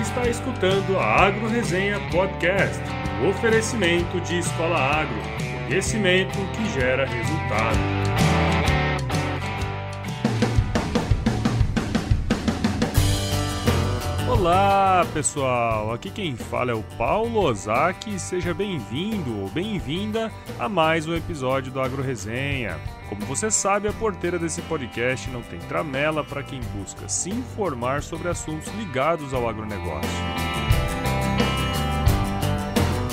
está escutando a Agro Resenha Podcast, o oferecimento de Escola Agro, conhecimento que gera resultado. Olá pessoal, aqui quem fala é o Paulo Ozaki, seja bem-vindo ou bem-vinda a mais um episódio do Agro Resenha. Como você sabe, a porteira desse podcast não tem tramela para quem busca se informar sobre assuntos ligados ao agronegócio.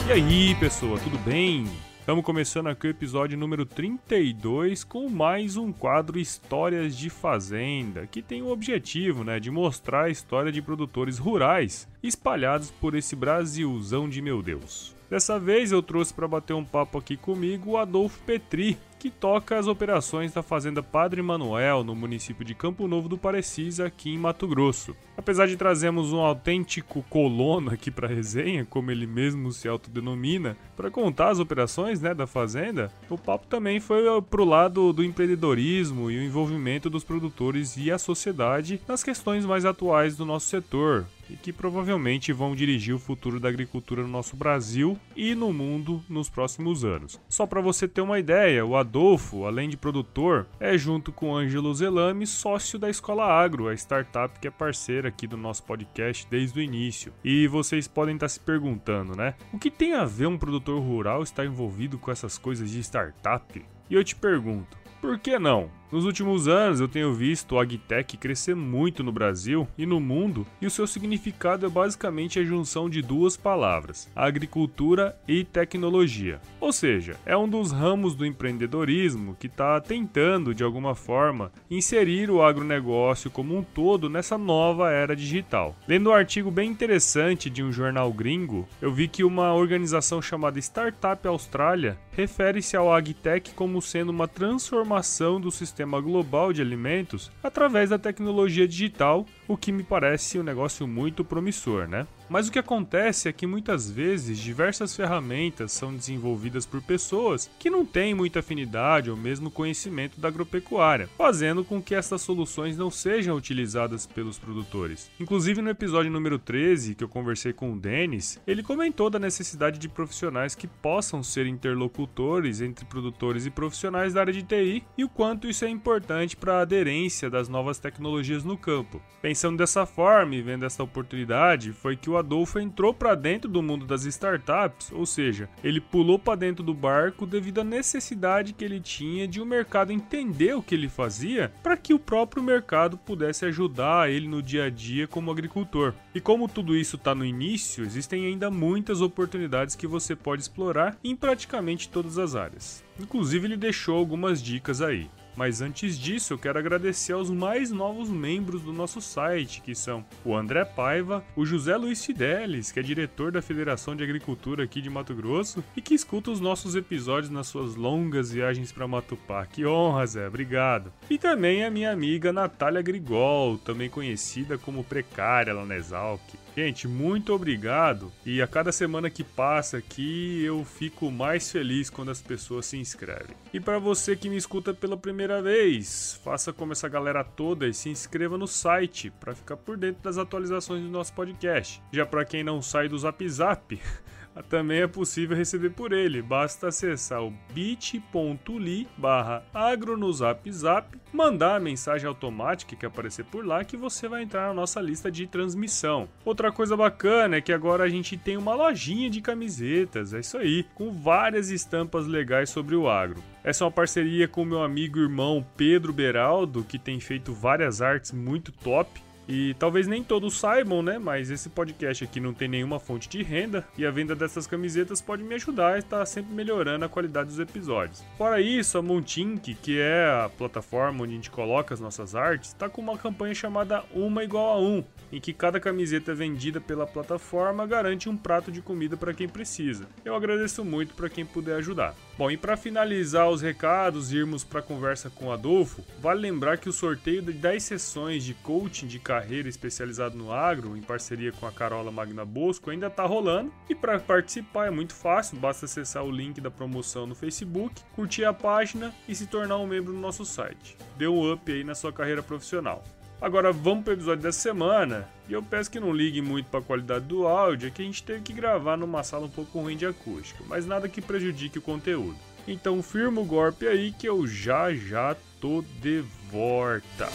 E aí, pessoa, tudo bem? Estamos começando aqui o episódio número 32 com mais um quadro Histórias de Fazenda, que tem o objetivo né, de mostrar a história de produtores rurais espalhados por esse Brasilzão de meu Deus. Dessa vez eu trouxe para bater um papo aqui comigo o Adolfo Petri, que toca as operações da Fazenda Padre Manuel, no município de Campo Novo do Parecis, aqui em Mato Grosso. Apesar de trazermos um autêntico colono aqui para resenha, como ele mesmo se autodenomina, para contar as operações né, da fazenda, o papo também foi pro lado do empreendedorismo e o envolvimento dos produtores e a sociedade nas questões mais atuais do nosso setor, e que provavelmente vão dirigir o futuro da agricultura no nosso Brasil e no mundo nos próximos anos. Só para você ter uma ideia, o Adolfo, além de produtor, é junto com Ângelo Zelame sócio da Escola Agro, a startup que é parceira aqui do nosso podcast desde o início. E vocês podem estar se perguntando, né? O que tem a ver um produtor rural estar envolvido com essas coisas de startup? E eu te pergunto, por que não? Nos últimos anos eu tenho visto o agtech crescer muito no Brasil e no mundo, e o seu significado é basicamente a junção de duas palavras: agricultura e tecnologia. Ou seja, é um dos ramos do empreendedorismo que está tentando, de alguma forma, inserir o agronegócio como um todo nessa nova era digital. Lendo um artigo bem interessante de um jornal gringo, eu vi que uma organização chamada Startup Austrália refere-se ao agtech como sendo uma transformação do sistema sistema global de alimentos através da tecnologia digital, o que me parece um negócio muito promissor, né? Mas o que acontece é que muitas vezes diversas ferramentas são desenvolvidas por pessoas que não têm muita afinidade ou mesmo conhecimento da agropecuária, fazendo com que essas soluções não sejam utilizadas pelos produtores. Inclusive no episódio número 13, que eu conversei com o Denis, ele comentou da necessidade de profissionais que possam ser interlocutores entre produtores e profissionais da área de TI e o quanto isso é importante para a aderência das novas tecnologias no campo. Pensando dessa forma e vendo essa oportunidade, foi que o Adolfo entrou para dentro do mundo das startups, ou seja, ele pulou para dentro do barco devido à necessidade que ele tinha de o mercado entender o que ele fazia para que o próprio mercado pudesse ajudar ele no dia a dia como agricultor. E como tudo isso está no início, existem ainda muitas oportunidades que você pode explorar em praticamente todas as áreas. Inclusive, ele deixou algumas dicas aí. Mas antes disso, eu quero agradecer aos mais novos membros do nosso site, que são o André Paiva, o José Luiz Fidelis, que é diretor da Federação de Agricultura aqui de Mato Grosso e que escuta os nossos episódios nas suas longas viagens para Matupá. Que honra, Zé, obrigado. E também a minha amiga Natália Grigol, também conhecida como Precária lá na Exalc. Gente, muito obrigado. E a cada semana que passa aqui, eu fico mais feliz quando as pessoas se inscrevem. E para você que me escuta pela primeira vez, faça como essa galera toda e se inscreva no site para ficar por dentro das atualizações do nosso podcast. Já para quem não sai do Zap Zap, também é possível receber por ele. Basta acessar o bit.ly barra agronozapzap, mandar a mensagem automática que aparecer por lá que você vai entrar na nossa lista de transmissão. Outra coisa bacana é que agora a gente tem uma lojinha de camisetas, é isso aí, com várias estampas legais sobre o agro. Essa é uma parceria com meu amigo e irmão Pedro Beraldo, que tem feito várias artes muito top e talvez nem todos saibam, né? Mas esse podcast aqui não tem nenhuma fonte de renda e a venda dessas camisetas pode me ajudar a estar sempre melhorando a qualidade dos episódios. Fora isso, a Montink, que é a plataforma onde a gente coloca as nossas artes, está com uma campanha chamada Uma Igual a Um, em que cada camiseta vendida pela plataforma garante um prato de comida para quem precisa. Eu agradeço muito para quem puder ajudar. Bom, e para finalizar os recados e irmos para a conversa com o Adolfo, vale lembrar que o sorteio de 10 sessões de coaching de carreira especializado no agro, em parceria com a Carola Magna Bosco, ainda está rolando. E para participar é muito fácil, basta acessar o link da promoção no Facebook, curtir a página e se tornar um membro do nosso site. Dê um up aí na sua carreira profissional. Agora vamos para o episódio dessa semana. E eu peço que não liguem muito para a qualidade do áudio, é que a gente teve que gravar numa sala um pouco ruim de acústica, mas nada que prejudique o conteúdo. Então firma o golpe aí que eu já já tô de volta.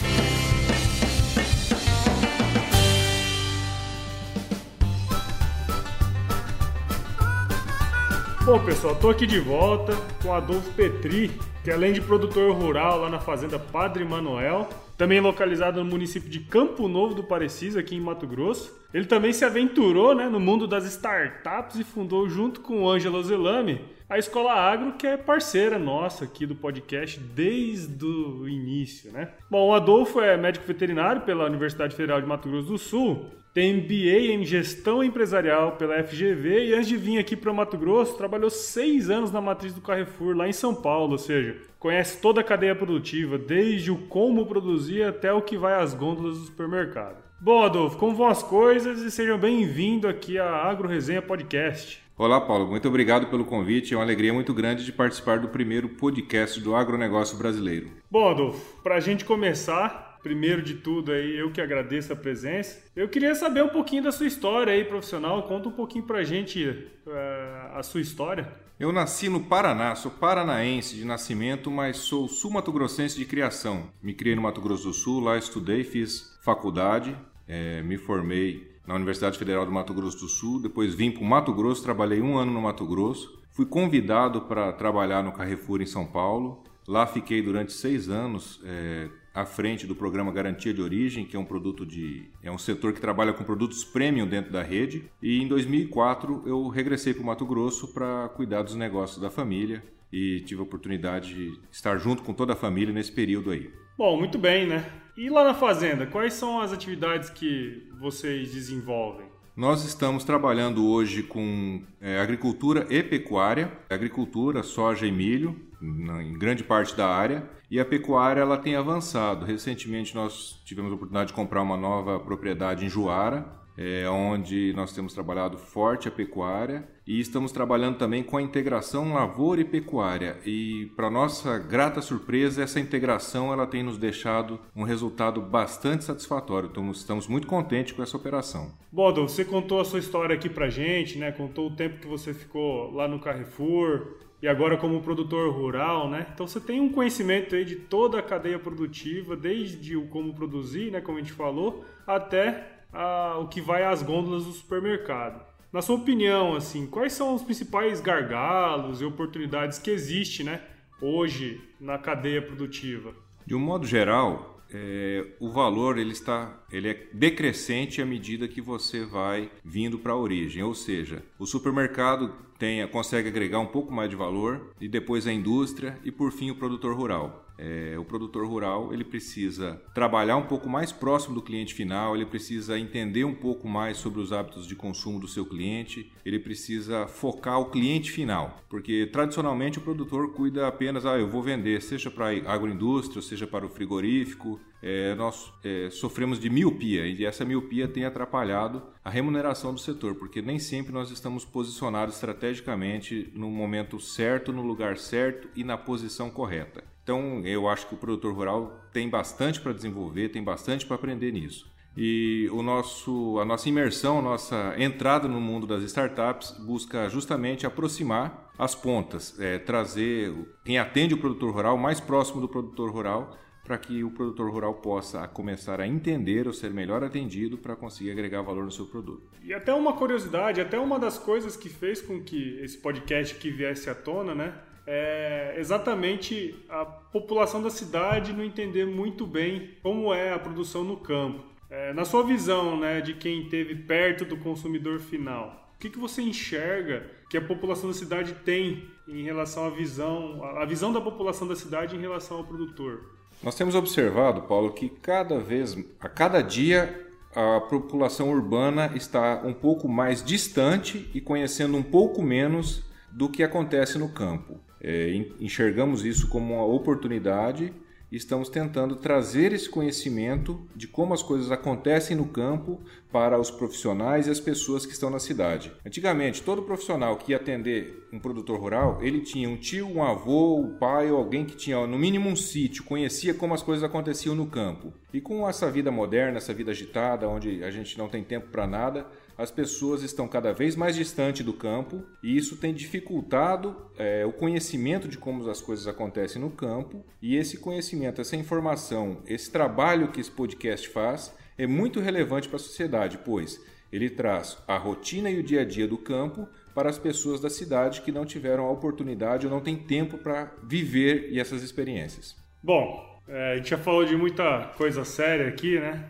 Bom, pessoal, tô aqui de volta com o Adolfo Petri, que além de produtor rural lá na fazenda Padre Manuel, também localizado no município de Campo Novo do Parecis, aqui em Mato Grosso. Ele também se aventurou né, no mundo das startups e fundou, junto com o Ângelo Zelame, a Escola Agro, que é parceira nossa aqui do podcast desde o início. Né? Bom, o Adolfo é médico veterinário pela Universidade Federal de Mato Grosso do Sul tem MBA em Gestão Empresarial pela FGV e antes de vir aqui para Mato Grosso, trabalhou seis anos na matriz do Carrefour, lá em São Paulo, ou seja, conhece toda a cadeia produtiva, desde o como produzir até o que vai às gôndolas do supermercado. Bom, Adolfo, como vão as coisas e sejam bem-vindos aqui à Agro Resenha Podcast. Olá, Paulo. Muito obrigado pelo convite. É uma alegria muito grande de participar do primeiro podcast do agronegócio brasileiro. Bom, Adolfo, para a gente começar, primeiro de tudo aí, eu que agradeço a presença. Eu queria saber um pouquinho da sua história aí profissional. Conta um pouquinho pra gente uh, a sua história. Eu nasci no Paraná, sou paranaense de nascimento, mas sou sul-mato-grossense de criação. Me criei no Mato Grosso do Sul, lá estudei, fiz faculdade, é, me formei na Universidade Federal do Mato Grosso do Sul, depois vim para o Mato Grosso, trabalhei um ano no Mato Grosso, fui convidado para trabalhar no Carrefour em São Paulo, Lá fiquei durante seis anos é, à frente do programa Garantia de Origem, que é um produto de é um setor que trabalha com produtos premium dentro da rede. E em 2004 eu regressei para o Mato Grosso para cuidar dos negócios da família e tive a oportunidade de estar junto com toda a família nesse período aí. Bom, muito bem, né? E lá na fazenda, quais são as atividades que vocês desenvolvem? Nós estamos trabalhando hoje com é, agricultura e pecuária, agricultura, soja e milho, na, em grande parte da área, e a pecuária ela tem avançado. Recentemente nós tivemos a oportunidade de comprar uma nova propriedade em Juara, é, onde nós temos trabalhado forte a pecuária e estamos trabalhando também com a integração lavoura e pecuária. E para nossa grata surpresa, essa integração ela tem nos deixado um resultado bastante satisfatório. Então, estamos muito contentes com essa operação. Bodo, você contou a sua história aqui para gente, né? Contou o tempo que você ficou lá no Carrefour, e agora como produtor rural, né? Então você tem um conhecimento aí de toda a cadeia produtiva, desde o como produzir, né, como a gente falou, até a, o que vai às gôndolas do supermercado. Na sua opinião, assim, quais são os principais gargalos e oportunidades que existe, né, hoje na cadeia produtiva? De um modo geral, é, o valor ele está ele é decrescente à medida que você vai vindo para a origem, ou seja, o supermercado tem, consegue agregar um pouco mais de valor e depois a indústria e por fim o produtor rural. É, o produtor rural ele precisa trabalhar um pouco mais próximo do cliente final, ele precisa entender um pouco mais sobre os hábitos de consumo do seu cliente, ele precisa focar o cliente final, porque tradicionalmente o produtor cuida apenas, ah, eu vou vender, seja para a agroindústria, seja para o frigorífico, é, nós é, sofremos de miopia e essa miopia tem atrapalhado a remuneração do setor, porque nem sempre nós estamos posicionados estrategicamente no momento certo, no lugar certo e na posição correta. Então, eu acho que o produtor rural tem bastante para desenvolver, tem bastante para aprender nisso. E o nosso, a nossa imersão, a nossa entrada no mundo das startups busca justamente aproximar as pontas, é, trazer quem atende o produtor rural mais próximo do produtor rural para que o produtor rural possa começar a entender ou ser melhor atendido para conseguir agregar valor no seu produto. E até uma curiosidade, até uma das coisas que fez com que esse podcast que viesse à tona, né, é exatamente a população da cidade não entender muito bem como é a produção no campo. É, na sua visão, né, de quem esteve perto do consumidor final, o que, que você enxerga que a população da cidade tem em relação à visão, a visão da população da cidade em relação ao produtor? Nós temos observado, Paulo, que cada vez, a cada dia, a população urbana está um pouco mais distante e conhecendo um pouco menos do que acontece no campo. É, enxergamos isso como uma oportunidade estamos tentando trazer esse conhecimento de como as coisas acontecem no campo para os profissionais e as pessoas que estão na cidade. Antigamente, todo profissional que ia atender um produtor rural, ele tinha um tio, um avô, um pai ou alguém que tinha no mínimo um sítio, conhecia como as coisas aconteciam no campo. E com essa vida moderna, essa vida agitada, onde a gente não tem tempo para nada, as pessoas estão cada vez mais distantes do campo e isso tem dificultado é, o conhecimento de como as coisas acontecem no campo. E esse conhecimento, essa informação, esse trabalho que esse podcast faz é muito relevante para a sociedade, pois ele traz a rotina e o dia a dia do campo para as pessoas da cidade que não tiveram a oportunidade ou não têm tempo para viver essas experiências. Bom, é, a gente já falou de muita coisa séria aqui, né?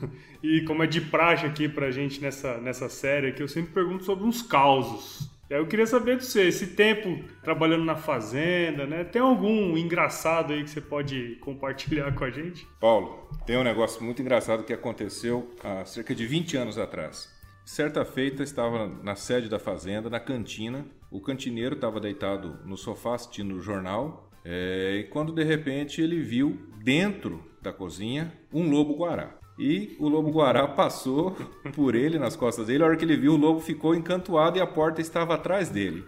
E como é de praxe aqui pra gente nessa, nessa série aqui, eu sempre pergunto sobre uns causos. Eu queria saber de você, esse tempo trabalhando na fazenda, né? Tem algum engraçado aí que você pode compartilhar com a gente? Paulo, tem um negócio muito engraçado que aconteceu há cerca de 20 anos atrás. Certa feita, estava na sede da fazenda, na cantina. O cantineiro estava deitado no sofá assistindo o jornal. É, e quando de repente ele viu dentro da cozinha um lobo-guará. E o lobo guará passou por ele nas costas dele. A hora que ele viu, o lobo ficou encantuado e a porta estava atrás dele.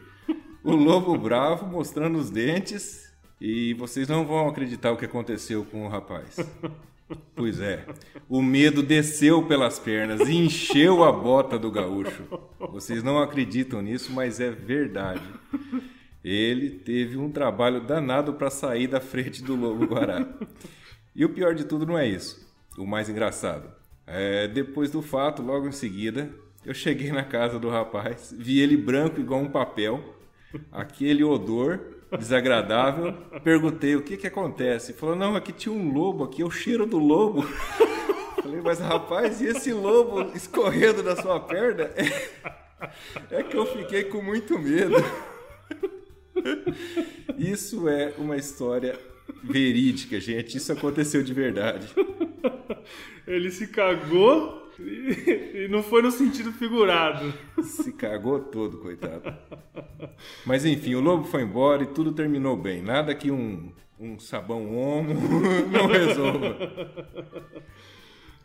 O lobo bravo mostrando os dentes. E vocês não vão acreditar o que aconteceu com o rapaz. Pois é, o medo desceu pelas pernas e encheu a bota do gaúcho. Vocês não acreditam nisso, mas é verdade. Ele teve um trabalho danado para sair da frente do lobo guará. E o pior de tudo não é isso o mais engraçado. É, depois do fato, logo em seguida, eu cheguei na casa do rapaz, vi ele branco igual um papel, aquele odor desagradável. Perguntei o que que acontece. Ele falou: Não, aqui tinha um lobo, aqui é o cheiro do lobo. Falei, mas rapaz, e esse lobo escorrendo da sua perna? É que eu fiquei com muito medo. Isso é uma história verídica, gente. Isso aconteceu de verdade. Ele se cagou e, não foi no sentido figurado. Se cagou todo, coitado. Mas enfim, o lobo foi embora e tudo terminou bem. Nada que um, um sabão homo não resolva.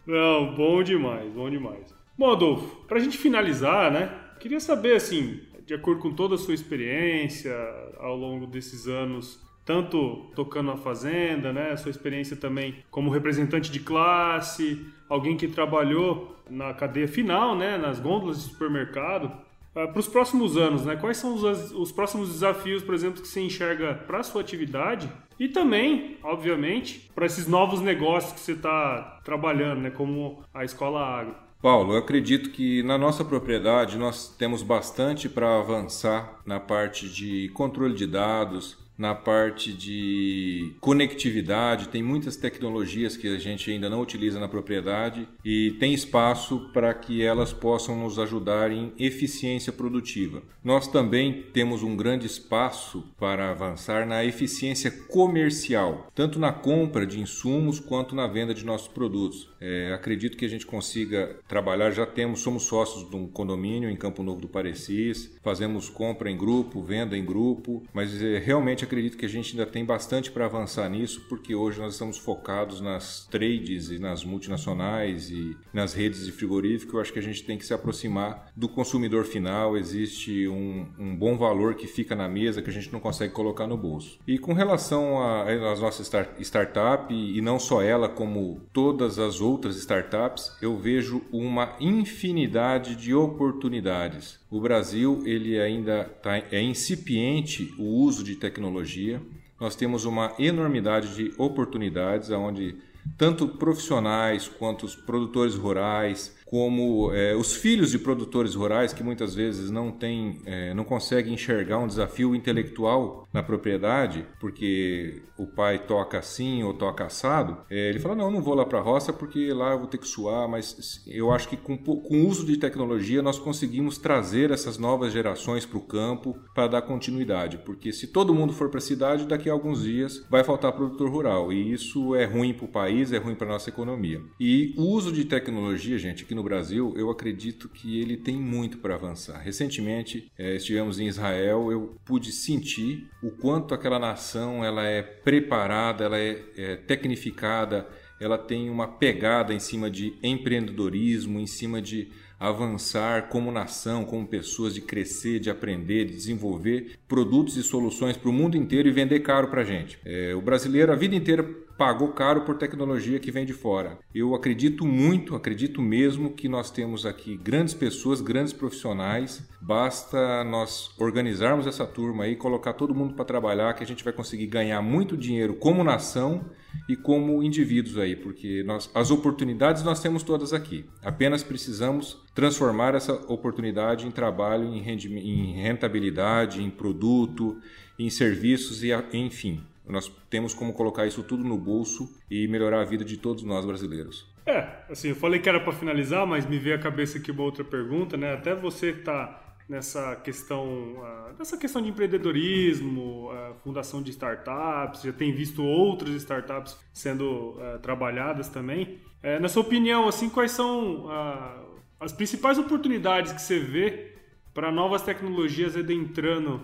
Não, bom demais, bom demais. Bom, Adolfo, pra gente finalizar, né? Queria saber, assim, de acordo com toda a sua experiência ao longo desses anos tanto tocando a fazenda, né, sua experiência também como representante de classe, alguém que trabalhou na cadeia final, né, nas gôndolas de supermercado. Uh, para os próximos anos, né, quais são os, os próximos desafios, por exemplo, que você enxerga para a sua atividade e também, obviamente, para esses novos negócios que você está trabalhando, né, como a Escola Agro? Paulo, eu acredito que na nossa propriedade nós temos bastante para avançar na parte de controle de dados, na parte de conectividade, tem muitas tecnologias que a gente ainda não utiliza na propriedade e tem espaço para que elas possam nos ajudar em eficiência produtiva. Nós também temos um grande espaço para avançar na eficiência comercial, tanto na compra de insumos quanto na venda de nossos produtos. É, acredito que a gente consiga trabalhar, já temos, somos sócios de um condomínio em Campo Novo do Parecis, fazemos compra em grupo, venda em grupo, mas é, realmente acredito que a gente ainda tem bastante para avançar nisso, porque hoje nós estamos focados nas trades e nas multinacionais e nas redes de frigorífico. Eu acho que a gente tem que se aproximar do consumidor final. Existe um, um bom valor que fica na mesa que a gente não consegue colocar no bolso. E com relação às nossas start, e não só ela, como todas as outras startups, eu vejo uma infinidade de oportunidades. O Brasil ele ainda tá, é incipiente o uso de tecnologia. Nós temos uma enormidade de oportunidades onde tanto profissionais quanto os produtores rurais, como é, os filhos de produtores rurais que muitas vezes não têm, é, não conseguem enxergar um desafio intelectual na propriedade, porque o pai toca assim ou toca assado, é, ele fala, não, não vou lá para a roça porque lá eu vou ter que suar, mas eu acho que com, com o uso de tecnologia nós conseguimos trazer essas novas gerações para o campo para dar continuidade, porque se todo mundo for para a cidade, daqui a alguns dias vai faltar produtor rural, e isso é ruim para o país, é ruim para nossa economia. E o uso de tecnologia, gente, aqui no Brasil, eu acredito que ele tem muito para avançar. Recentemente é, estivemos em Israel, eu pude sentir o quanto aquela nação ela é preparada, ela é, é tecnificada, ela tem uma pegada em cima de empreendedorismo, em cima de avançar como nação, como pessoas, de crescer, de aprender, de desenvolver produtos e soluções para o mundo inteiro e vender caro para a gente. É, o brasileiro a vida inteira pagou caro por tecnologia que vem de fora. Eu acredito muito, acredito mesmo que nós temos aqui grandes pessoas, grandes profissionais. Basta nós organizarmos essa turma aí, colocar todo mundo para trabalhar, que a gente vai conseguir ganhar muito dinheiro como nação e como indivíduos aí, porque nós, as oportunidades nós temos todas aqui. Apenas precisamos transformar essa oportunidade em trabalho, em, em rentabilidade, em produto, em serviços e enfim. Nós temos como colocar isso tudo no bolso e melhorar a vida de todos nós brasileiros. É, assim, eu falei que era para finalizar, mas me veio à cabeça aqui uma outra pergunta, né? Até você está nessa questão, uh, nessa questão de empreendedorismo, uh, fundação de startups, já tem visto outras startups sendo uh, trabalhadas também. É, na sua opinião, assim, quais são as principais oportunidades que você vê para novas tecnologias adentrando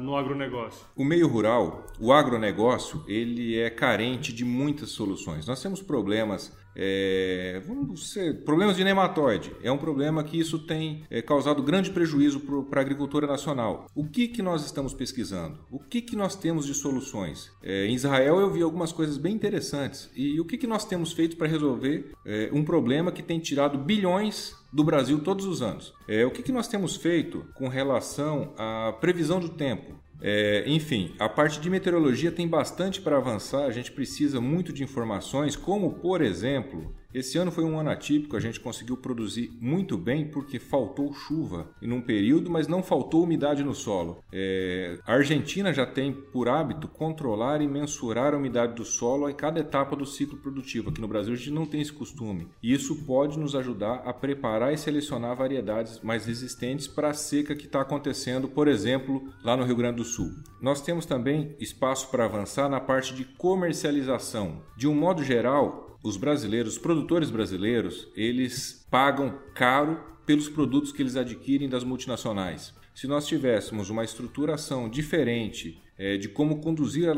no agronegócio? O meio rural, o agronegócio, ele é carente de muitas soluções. Nós temos problemas é, ser, problemas de nematóide. É um problema que isso tem é, causado grande prejuízo para a agricultura nacional. O que, que nós estamos pesquisando? O que, que nós temos de soluções? É, em Israel eu vi algumas coisas bem interessantes. E o que, que nós temos feito para resolver é, um problema que tem tirado bilhões do Brasil todos os anos? É, o que, que nós temos feito com relação à previsão do tempo? É, enfim, a parte de meteorologia tem bastante para avançar, a gente precisa muito de informações, como por exemplo esse ano foi um ano atípico, a gente conseguiu produzir muito bem porque faltou chuva em um período, mas não faltou umidade no solo. É, a Argentina já tem por hábito controlar e mensurar a umidade do solo em cada etapa do ciclo produtivo. Aqui no Brasil a gente não tem esse costume. E isso pode nos ajudar a preparar e selecionar variedades mais resistentes para a seca que está acontecendo, por exemplo, lá no Rio Grande do Sul. Nós temos também espaço para avançar na parte de comercialização. De um modo geral, os brasileiros, os produtores brasileiros, eles pagam caro pelos produtos que eles adquirem das multinacionais. Se nós tivéssemos uma estruturação diferente é, de como conduzir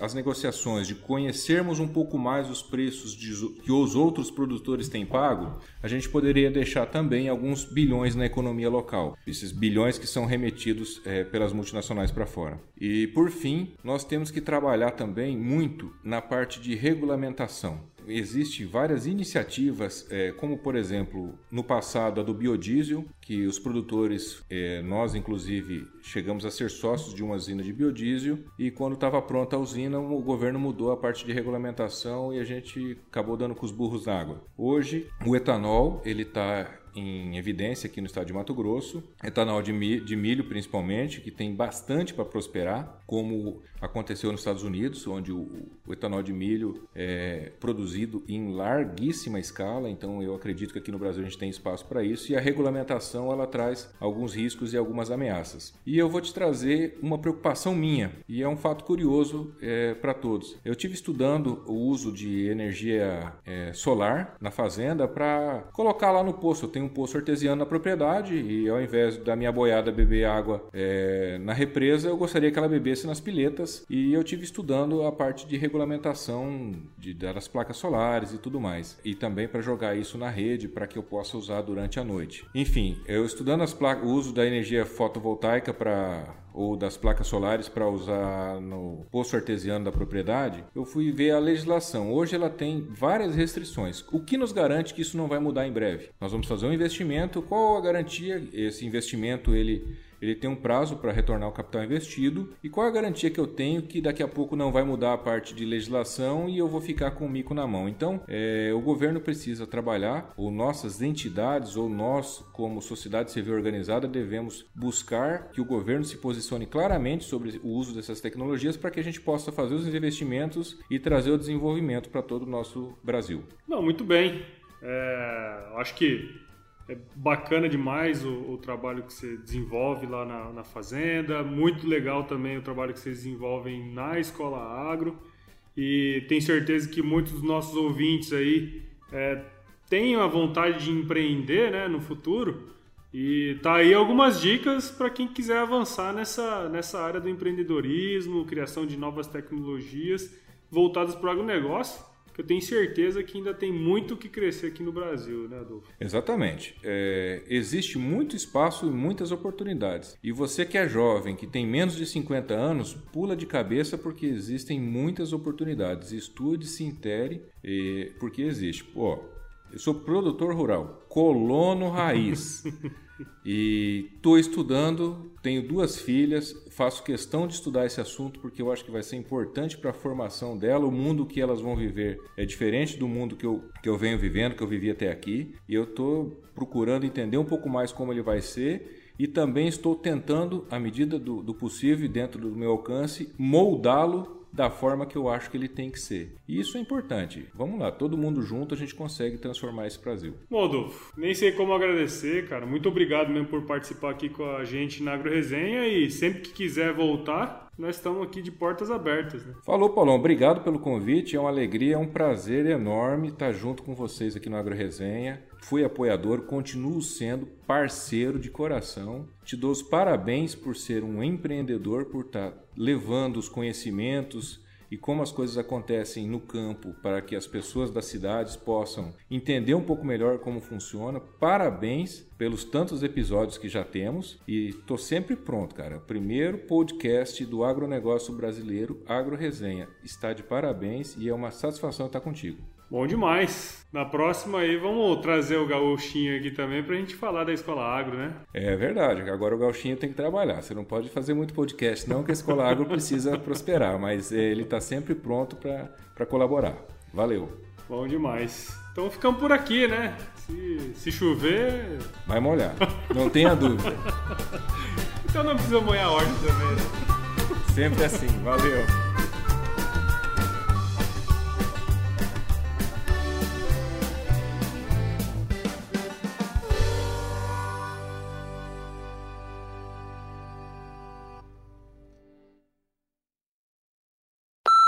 as negociações, de conhecermos um pouco mais os preços de, que os outros produtores têm pago, a gente poderia deixar também alguns bilhões na economia local, esses bilhões que são remetidos é, pelas multinacionais para fora. E por fim, nós temos que trabalhar também muito na parte de regulamentação existem várias iniciativas, é, como por exemplo, no passado a do biodiesel, que os produtores, é, nós inclusive, chegamos a ser sócios de uma usina de biodiesel e quando estava pronta a usina, o governo mudou a parte de regulamentação e a gente acabou dando com os burros na água. Hoje, o etanol ele está em evidência aqui no estado de Mato Grosso, etanol de milho, principalmente, que tem bastante para prosperar, como aconteceu nos Estados Unidos, onde o, etanol de milho é produzido em larguíssima escala, então eu acredito que aqui no Brasil a gente tem espaço para isso, e a regulamentação ela traz alguns riscos e algumas ameaças. E eu vou te trazer uma preocupação minha, e é um fato curioso é, para todos. Eu tive estudando o uso de energia é, solar na fazenda para colocar lá no poço. Eu tenho um poço artesiano na propriedade e ao invés da minha boiada beber água é, na represa, eu gostaria que ela bebesse nas piletas e eu tive estudando a parte de regulamentação de, das placas solares e tudo mais. E também para jogar isso na rede para que eu possa usar durante a noite. Enfim, eu estudando as placas, o uso da energia fotovoltaica para ou das placas solares para usar no poço artesiano da propriedade, eu fui ver a legislação. Hoje ela tem várias restrições. O que nos garante que isso não vai mudar em breve? Nós vamos fazer um investimento, qual a garantia? Esse investimento ele ele tem um prazo para retornar o capital investido e qual a garantia que eu tenho que daqui a pouco não vai mudar a parte de legislação e eu vou ficar com o mico na mão. Então, é, o governo precisa trabalhar, ou nossas entidades, ou nós, como sociedade civil organizada, devemos buscar que o governo se posicione claramente sobre o uso dessas tecnologias para que a gente possa fazer os investimentos e trazer o desenvolvimento para todo o nosso Brasil. Não, muito bem. É, acho que é bacana demais o, o, trabalho que você desenvolve lá na, na, fazenda, muito legal também o trabalho que vocês desenvolvem na Escola Agro. E tenho certeza que muitos dos nossos ouvintes aí é, tem a vontade de empreender né, no futuro. E tá aí algumas dicas para quem quiser avançar nessa, nessa área do empreendedorismo, criação de novas tecnologias voltadas para o agronegócio que eu tenho certeza que ainda tem muito que crescer aqui no Brasil, né, Adolfo? Exatamente. É, existe muito espaço e muitas oportunidades. E você que é jovem, que tem menos de 50 anos, pula de cabeça porque existem muitas oportunidades. Estude, se intere, porque existe. Pô, eu sou produtor rural, colono raiz. E estou estudando, tenho duas filhas, faço questão de estudar esse assunto porque eu acho que vai ser importante para a formação dela. O mundo que elas vão viver é diferente do mundo que eu, que eu venho vivendo, que eu vivi até aqui. E eu estou procurando entender um pouco mais como ele vai ser e também estou tentando, à medida do, do possível e dentro do meu alcance, moldá-lo da forma que eu acho que ele tem que ser. E isso é importante. Vamos lá, todo mundo junto a gente consegue transformar esse Brasil. Adolfo, nem sei como agradecer, cara. Muito obrigado mesmo por participar aqui com a gente na Agro Resenha e sempre que quiser voltar, nós estamos aqui de portas abertas. Né? Falou, Paulão. Obrigado pelo convite. É uma alegria, é um prazer enorme estar junto com vocês aqui no Agro Resenha. Fui apoiador, continuo sendo parceiro de coração. Te dou os parabéns por ser um empreendedor, por estar levando os conhecimentos e como as coisas acontecem no campo para que as pessoas das cidades possam entender um pouco melhor como funciona. Parabéns pelos tantos episódios que já temos e estou sempre pronto, cara. Primeiro podcast do agronegócio brasileiro, Agro Resenha. Está de parabéns e é uma satisfação estar contigo. Bom demais. Na próxima aí vamos trazer o gauchinho aqui também pra gente falar da Escola Agro, né? É verdade. Agora o gauchinho tem que trabalhar. Você não pode fazer muito podcast, não, que a Escola Agro precisa prosperar, mas ele está sempre pronto para colaborar. Valeu. Bom demais. Então ficamos por aqui, né? Se, se chover. Vai molhar. Não tenha dúvida. então não precisa molhar a ordem também, né? Sempre assim. Valeu.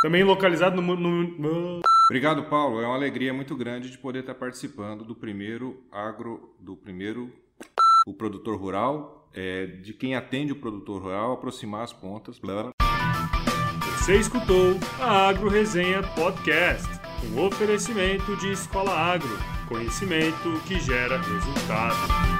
Também localizado no, no, Obrigado, Paulo. É uma alegria muito grande de poder estar participando do primeiro agro, do primeiro o produtor rural, é, de quem atende o produtor rural, aproximar as pontas. Blá. Você escutou a Agro Resenha Podcast, um oferecimento de Escola Agro, conhecimento que gera resultado.